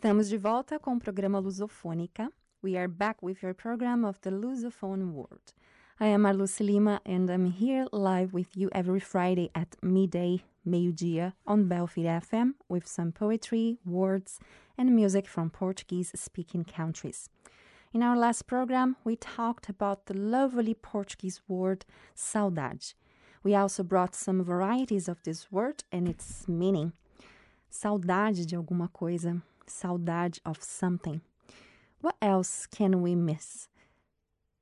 Estamos de volta com o programa Lusofônica. We are back with your program of the Lusophone world. I am Marluce Lima and I'm here live with you every Friday at midday, meio-dia, on Belfire FM with some poetry, words, and music from Portuguese speaking countries. In our last program, we talked about the lovely Portuguese word saudade. We also brought some varieties of this word and its meaning. Saudade de alguma coisa, saudade of something. What else can we miss?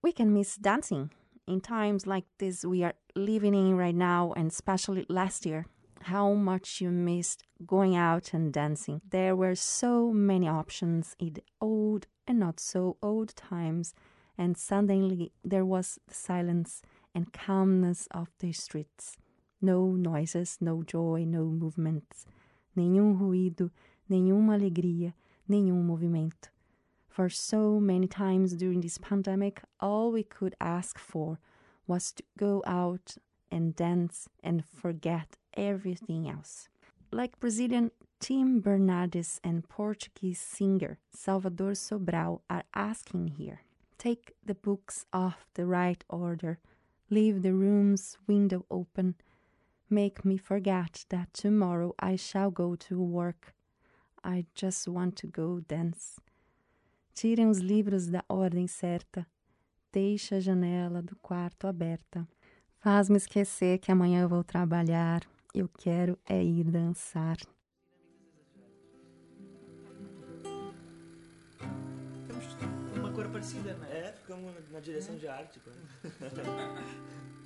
We can miss dancing. In times like this we are living in right now, and especially last year, how much you missed going out and dancing. There were so many options in the old and not so old times, and suddenly there was the silence and calmness of the streets. No noises, no joy, no movements. Nenhum ruído, nenhuma alegria, nenhum movimento. For so many times during this pandemic, all we could ask for was to go out and dance and forget everything else. Like Brazilian Tim Bernardes and Portuguese singer Salvador Sobral are asking here. Take the books off the right order, leave the room's window open, make me forget that tomorrow I shall go to work. I just want to go dance. Tirem os livros da ordem certa. Deixa a janela do quarto aberta. Faz-me esquecer que amanhã eu vou trabalhar. Eu quero é ir dançar. Temos uma cor parecida, não é? É, ficamos na direção de arte.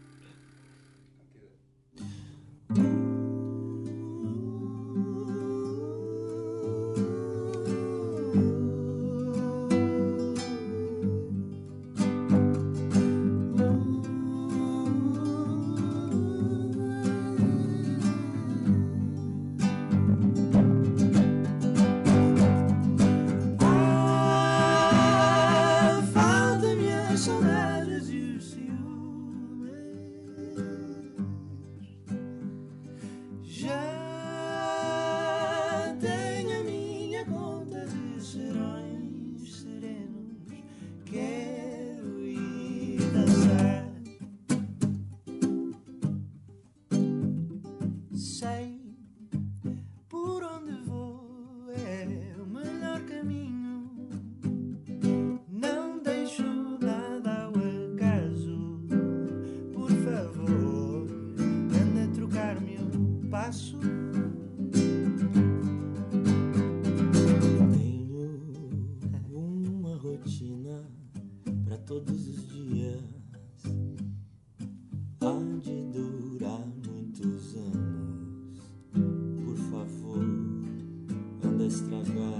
say nuestras manos.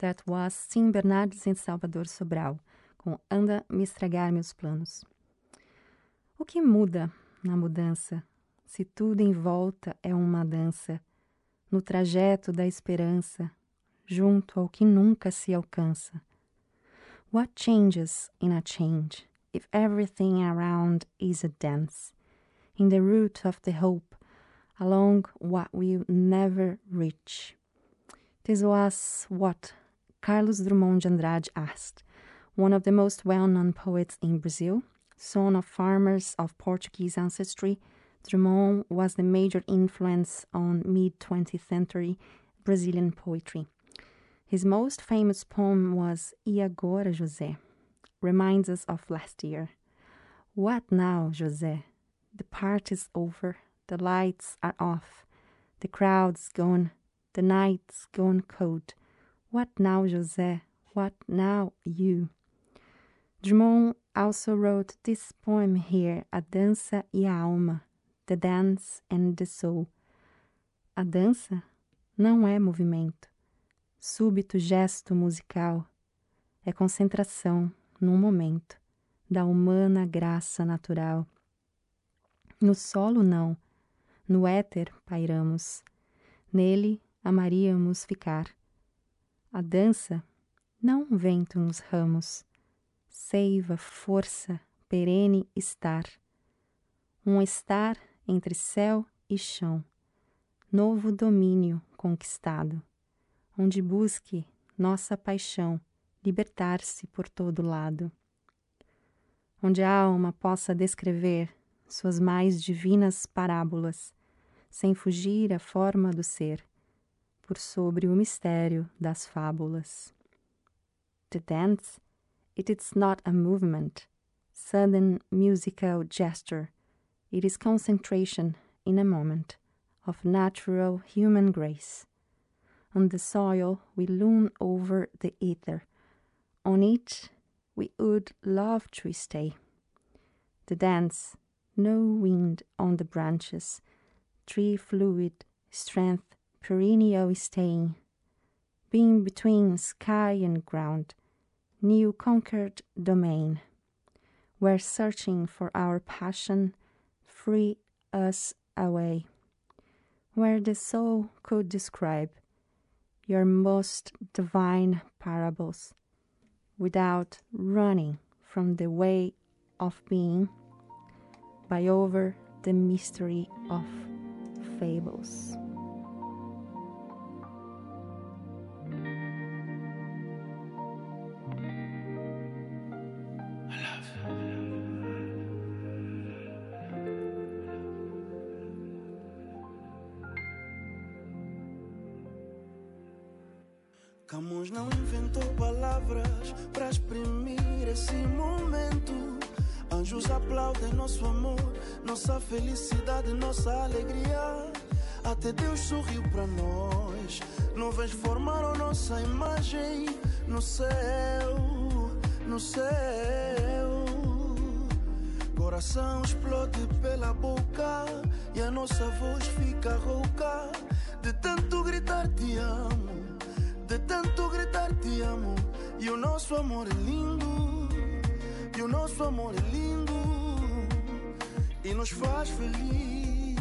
That was Sim Bernardes em Salvador Sobral, com Anda Me Estragar Meus Planos. O que muda na mudança, se tudo em volta é uma dança, no trajeto da esperança, junto ao que nunca se alcança? What changes in a change, if everything around is a dance, in the route of the hope, along what we'll never reach? This was what Carlos Drummond de Andrade asked, one of the most well known poets in Brazil. Son of farmers of Portuguese ancestry, Drummond was the major influence on mid 20th century Brazilian poetry. His most famous poem was E Agora, José, reminds us of last year. What now, José? The party's over, the lights are off, the crowd's gone, the night's gone cold. What now, José? What now, you? Drummond also wrote this poem here, A Dança e a Alma, The Dance and the Soul. A dança não é movimento, súbito gesto musical, é concentração num momento da humana graça natural. No solo, não, no éter pairamos, nele amaríamos ficar. A dança, não um vento nos ramos, seiva, força, perene estar. Um estar entre céu e chão, novo domínio conquistado, onde busque nossa paixão libertar-se por todo lado. Onde a alma possa descrever suas mais divinas parábolas, sem fugir à forma do ser, por sobre o mistério das fábulas. The dance, it is not a movement, sudden musical gesture, it is concentration in a moment of natural human grace. On the soil we loom over the ether, on it we would love to stay. The dance, no wind on the branches, tree fluid, strength, perennial staying, being between sky and ground, new conquered domain, where searching for our passion free us away, where the soul could describe your most divine parables without running from the way of being by over the mystery of fables. Camões não inventou palavras para exprimir esse momento. Anjos aplaudem nosso amor, nossa felicidade, nossa alegria. Até Deus sorriu para nós. Nuvens formaram nossa imagem no céu, no céu. Coração explode pela boca e a nossa voz fica rouca de tanto gritar tanto gritar te amo. E o nosso amor é lindo. E o nosso amor é lindo. E nos faz feliz.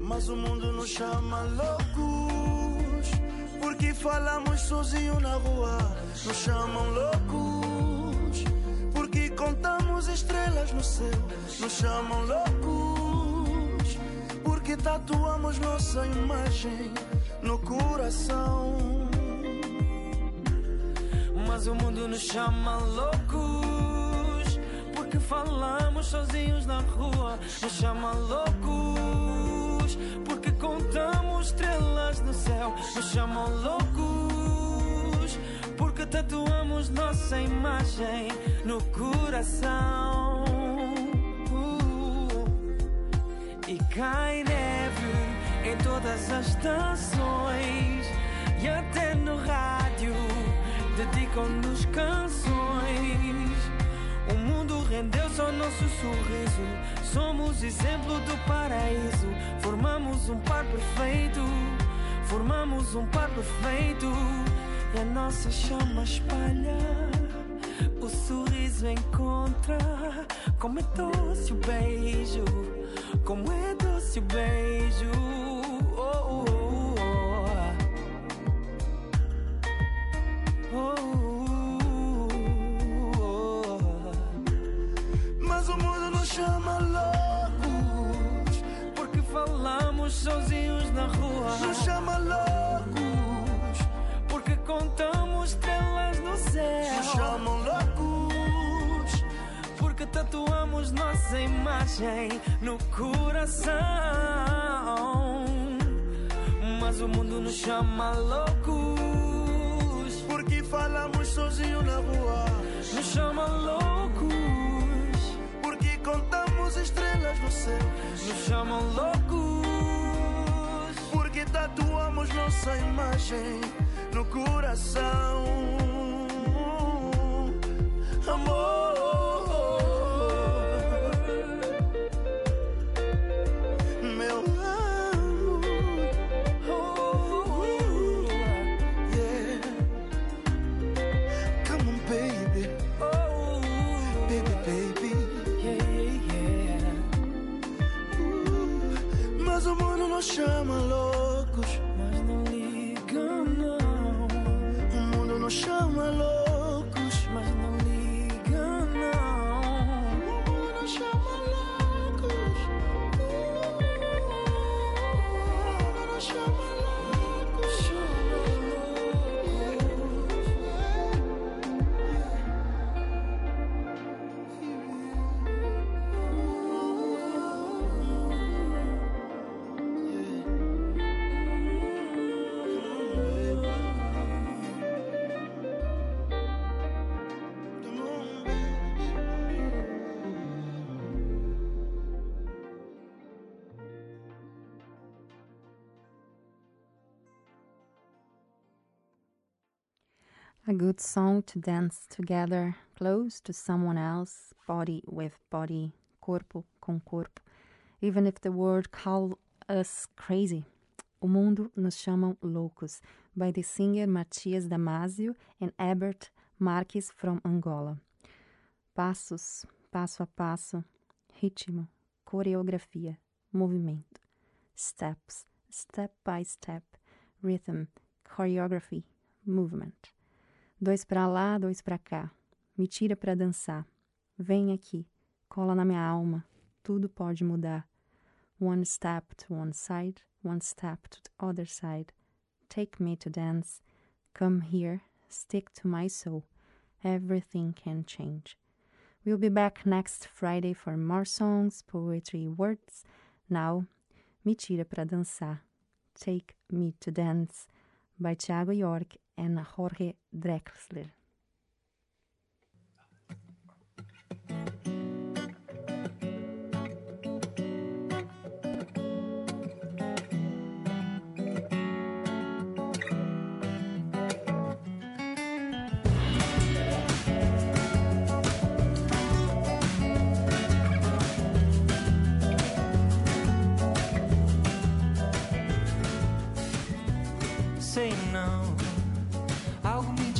Mas o mundo nos chama loucos. Porque falamos sozinho na rua. Nos chamam loucos. Porque contamos estrelas no céu. Nos chamam loucos. Porque tatuamos nossa imagem no coração. Mas o mundo nos chama loucos porque falamos sozinhos na rua. Nos chama loucos porque contamos estrelas no céu. Nos chamam loucos porque tatuamos nossa imagem no coração. Uh, e cai neve em todas as estações e até no rádio dedicam-nos canções. O mundo rendeu-se ao nosso sorriso. Somos exemplo do paraíso. Formamos um par perfeito. Formamos um par perfeito. E a nossa chama espalha. O sorriso encontra. Como é doce o beijo. Como é doce o beijo. Chama loucos Porque falamos sozinhos na rua. Nos chama loucos, porque contamos estrelas no céu. Nos chamam loucos, porque tatuamos nossa imagem no coração. Mas o mundo nos chama loucos, porque falamos sozinhos na rua. Nos chama loucos, contamos estrelas no céu. Nos chamam loucos, porque tatuamos nossa imagem no coração. Amor. A good song to dance together, close to someone else, body with body, corpo com corpo, even if the world call us crazy. O mundo nos chamam loucos, by the singer Matias Damasio and Herbert Marques from Angola. Passos, passo a passo, ritmo, coreografia, movimento. Steps, step by step, rhythm, choreography, movement. Dois pra lá, dois pra cá. Me tira pra dançar. Vem aqui, cola na minha alma. Tudo pode mudar. One step to one side, one step to the other side. Take me to dance. Come here, stick to my soul. Everything can change. We'll be back next Friday for more songs, poetry, words. Now, Me Tira Pra Dançar. Take Me to Dance by Thiago York and Jorge Drexler. Sei não, algo me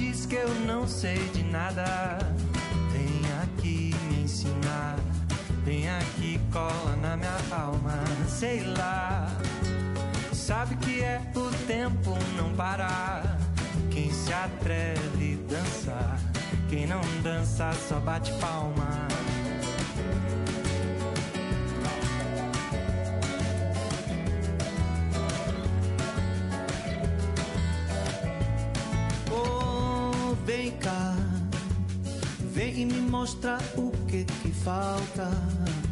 diz que eu não sei de nada. Vem aqui me ensinar, vem aqui cola na minha alma. Sei lá, sabe que é o tempo não parar. Quem se atreve dançar, quem não dança só bate palma. Vem cá, vem e me mostra o que que falta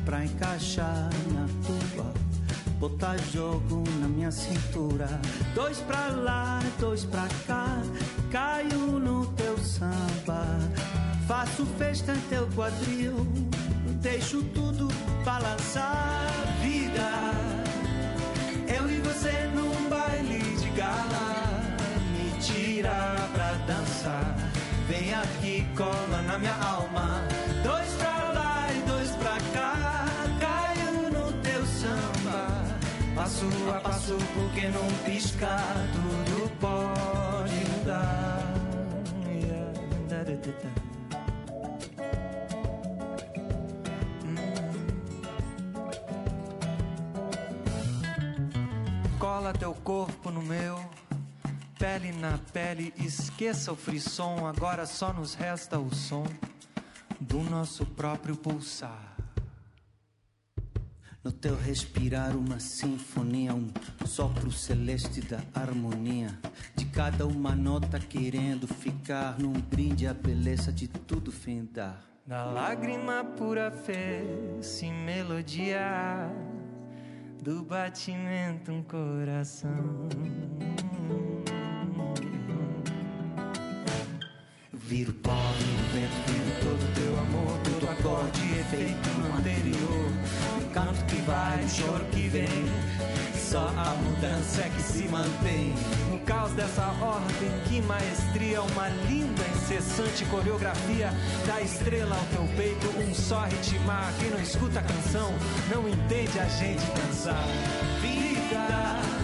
pra encaixar na tua. Botar jogo na minha cintura. Dois pra lá, dois pra cá. Caio no teu samba. Faço festa em teu quadril. Deixo tudo balançar. Vida, eu e você num baile de gala. Me tira pra dançar. Vem aqui, cola na minha alma. Dois pra lá e dois pra cá. Caio no teu samba. Passo a passo, porque não pisca, tudo pode mudar. Cola teu corpo no meu, pele na pele, esqueça o frisson. Agora só nos resta o som do nosso próprio pulsar. No teu respirar, uma sinfonia, um sopro celeste da harmonia. De cada uma nota querendo ficar num brinde a beleza de tudo findar. Na lágrima pura fez-se melodia do batimento um coração. Viro pó, viro vento, viro todo teu amor, todo acorde efeito anterior. Um canto que vai, um choro que vem. Só a mudança é que se mantém. No caos dessa ordem, que maestria, uma linda, incessante coreografia. Da estrela ao teu peito, um só ritmar. Quem não escuta a canção, não entende a gente dançar. Vida,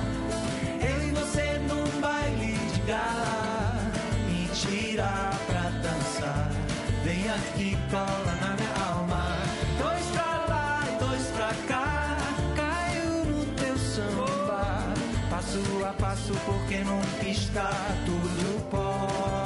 Aqui, cola na minha alma. Dois pra lá e dois pra cá. Caiu no teu samba. Passo a passo, porque não piscar. Tudo pode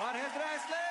Jorge Drexler!